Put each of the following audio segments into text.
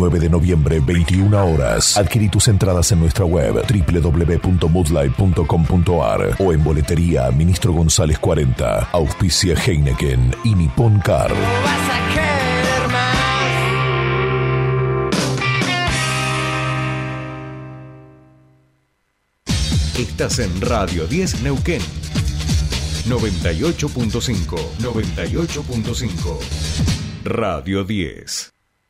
9 de noviembre, 21 horas. Adquirí tus entradas en nuestra web www.moodlive.com.ar o en boletería Ministro González 40, auspicia Heineken y Nippon Car. Estás en Radio 10 Neuquén. 98.5, 98.5. Radio 10.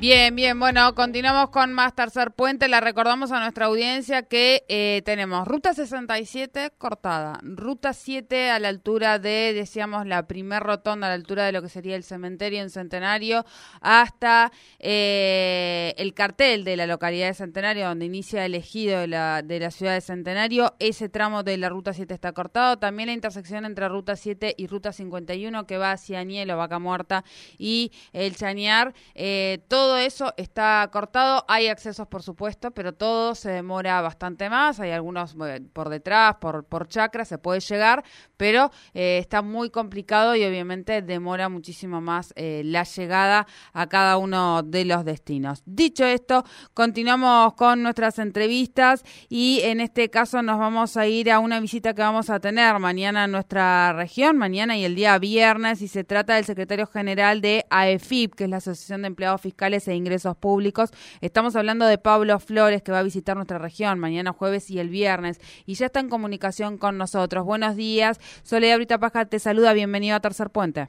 Bien, bien, bueno, continuamos con más Tercer Puente. Le recordamos a nuestra audiencia que eh, tenemos Ruta 67 cortada, Ruta 7 a la altura de, decíamos, la primer rotonda, a la altura de lo que sería el cementerio en Centenario, hasta eh, el cartel de la localidad de Centenario, donde inicia el ejido de la, de la ciudad de Centenario. Ese tramo de la Ruta 7 está cortado. También la intersección entre Ruta 7 y Ruta 51, que va hacia Anielo, Vaca Muerta y el Chañar. Eh, todo eso está cortado. Hay accesos, por supuesto, pero todo se demora bastante más. Hay algunos por detrás, por, por chakra, se puede llegar, pero eh, está muy complicado y obviamente demora muchísimo más eh, la llegada a cada uno de los destinos. Dicho esto, continuamos con nuestras entrevistas y en este caso nos vamos a ir a una visita que vamos a tener mañana en nuestra región, mañana y el día viernes, y se trata del secretario general de AEFIP, que es la Asociación de Empleados Fiscales e Ingresos Públicos. Estamos hablando de Pablo Flores, que va a visitar nuestra región mañana jueves y el viernes, y ya está en comunicación con nosotros. Buenos días. Soledad Brita Paja te saluda. Bienvenido a Tercer Puente.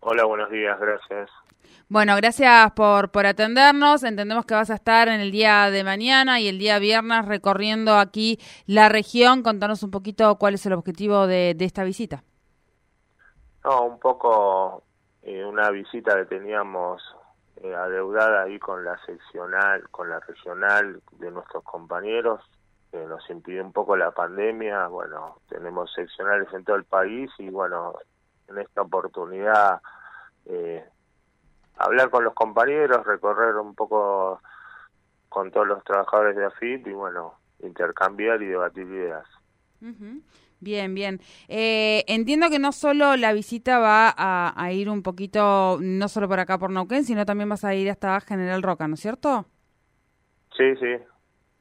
hola, buenos días. Gracias. Bueno, gracias por, por atendernos. Entendemos que vas a estar en el día de mañana y el día viernes recorriendo aquí la región. Contanos un poquito cuál es el objetivo de, de esta visita. No, un poco eh, una visita que teníamos eh, adeudada ahí con la seccional, con la regional de nuestros compañeros, que nos impidió un poco la pandemia. Bueno, tenemos seccionales en todo el país y bueno, en esta oportunidad eh, hablar con los compañeros, recorrer un poco con todos los trabajadores de AFIP y bueno, intercambiar y debatir ideas. Bien, bien. Eh, entiendo que no solo la visita va a, ir un poquito, no solo por acá por Neuquén, sino también vas a ir hasta General Roca, ¿no es cierto? Sí, sí,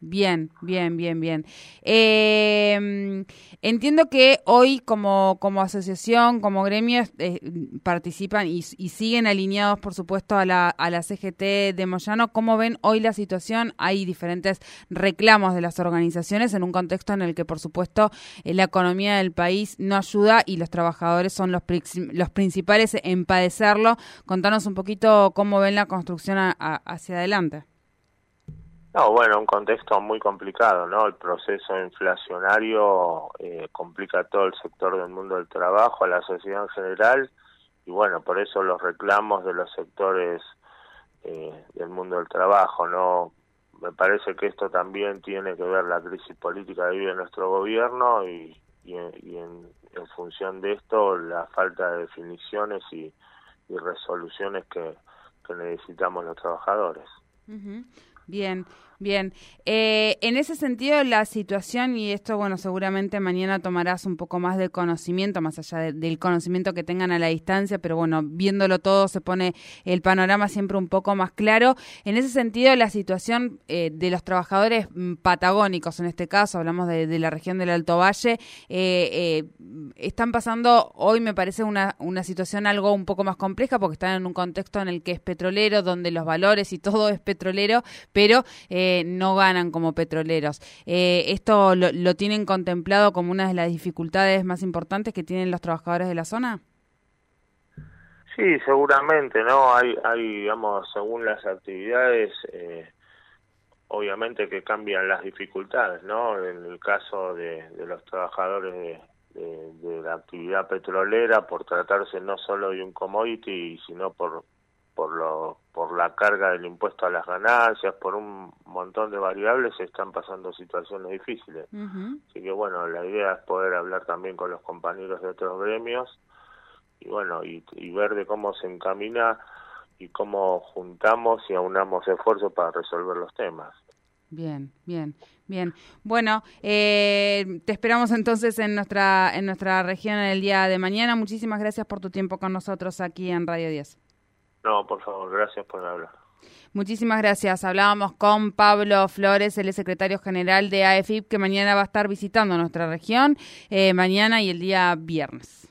Bien, bien, bien, bien. Eh, entiendo que hoy como, como asociación, como gremio, eh, participan y, siguen alineados, por supuesto, a la, a la CGT de Moyano. ¿Cómo ven hoy la situación? Hay diferentes reclamos de las organizaciones en un contexto en el que, por supuesto, eh, la economía del país no ayuda y los trabajadores son los, los principales en padecerlo. Contanos un poquito cómo ven la construcción hacia adelante. No, bueno, un contexto muy complicado, ¿no? El proceso inflacionario eh, complica todo el sector del mundo del trabajo, a la sociedad en general, y bueno, por eso los reclamos de los sectores eh, del mundo del trabajo, ¿no? Me parece que esto también tiene que ver la crisis política que vive nuestro gobierno y, y, en, en, función de esto la falta de definiciones y, y resoluciones que, que necesitamos los trabajadores. Bien, bien. Eh, en ese sentido, la situación, y esto, bueno, seguramente mañana tomarás un poco más de conocimiento, más allá del conocimiento que tengan a la distancia, pero bueno, viéndolo todo se pone el panorama siempre un poco más claro. En ese sentido, la situación eh, de los trabajadores mm, patagónicos, en este caso, hablamos de, la región del Alto Valle, eh, están pasando hoy, me parece, una, una situación algo un poco más compleja, porque están en un contexto en el que es petrolero, donde los valores y todo es petrolero, pero eh, no ganan como petroleros. Eh, ¿Esto lo, tienen contemplado como una de las dificultades más importantes que tienen los trabajadores de la zona? Sí, seguramente, ¿no? Hay, hay digamos, según las actividades, eh, obviamente que cambian las dificultades, ¿no? En el caso de, los trabajadores de, la actividad petrolera, por tratarse no solo de un commodity, sino por por lo por la carga del impuesto a las ganancias, por un montón de variables, se están pasando situaciones difíciles. Así que bueno, la idea es poder hablar también con los compañeros de otros gremios y bueno, y, ver de cómo se encamina y cómo juntamos y aunamos esfuerzos para resolver los temas. Bien, bien, bien. Bueno, eh, te esperamos entonces en nuestra en nuestra región el día de mañana. Muchísimas gracias por tu tiempo con nosotros aquí en Radio 10. No, por favor, gracias por hablar. Muchísimas gracias. Hablábamos con Pablo Flores, el secretario general de AFIP, que mañana va a estar visitando nuestra región, eh, mañana y el día viernes.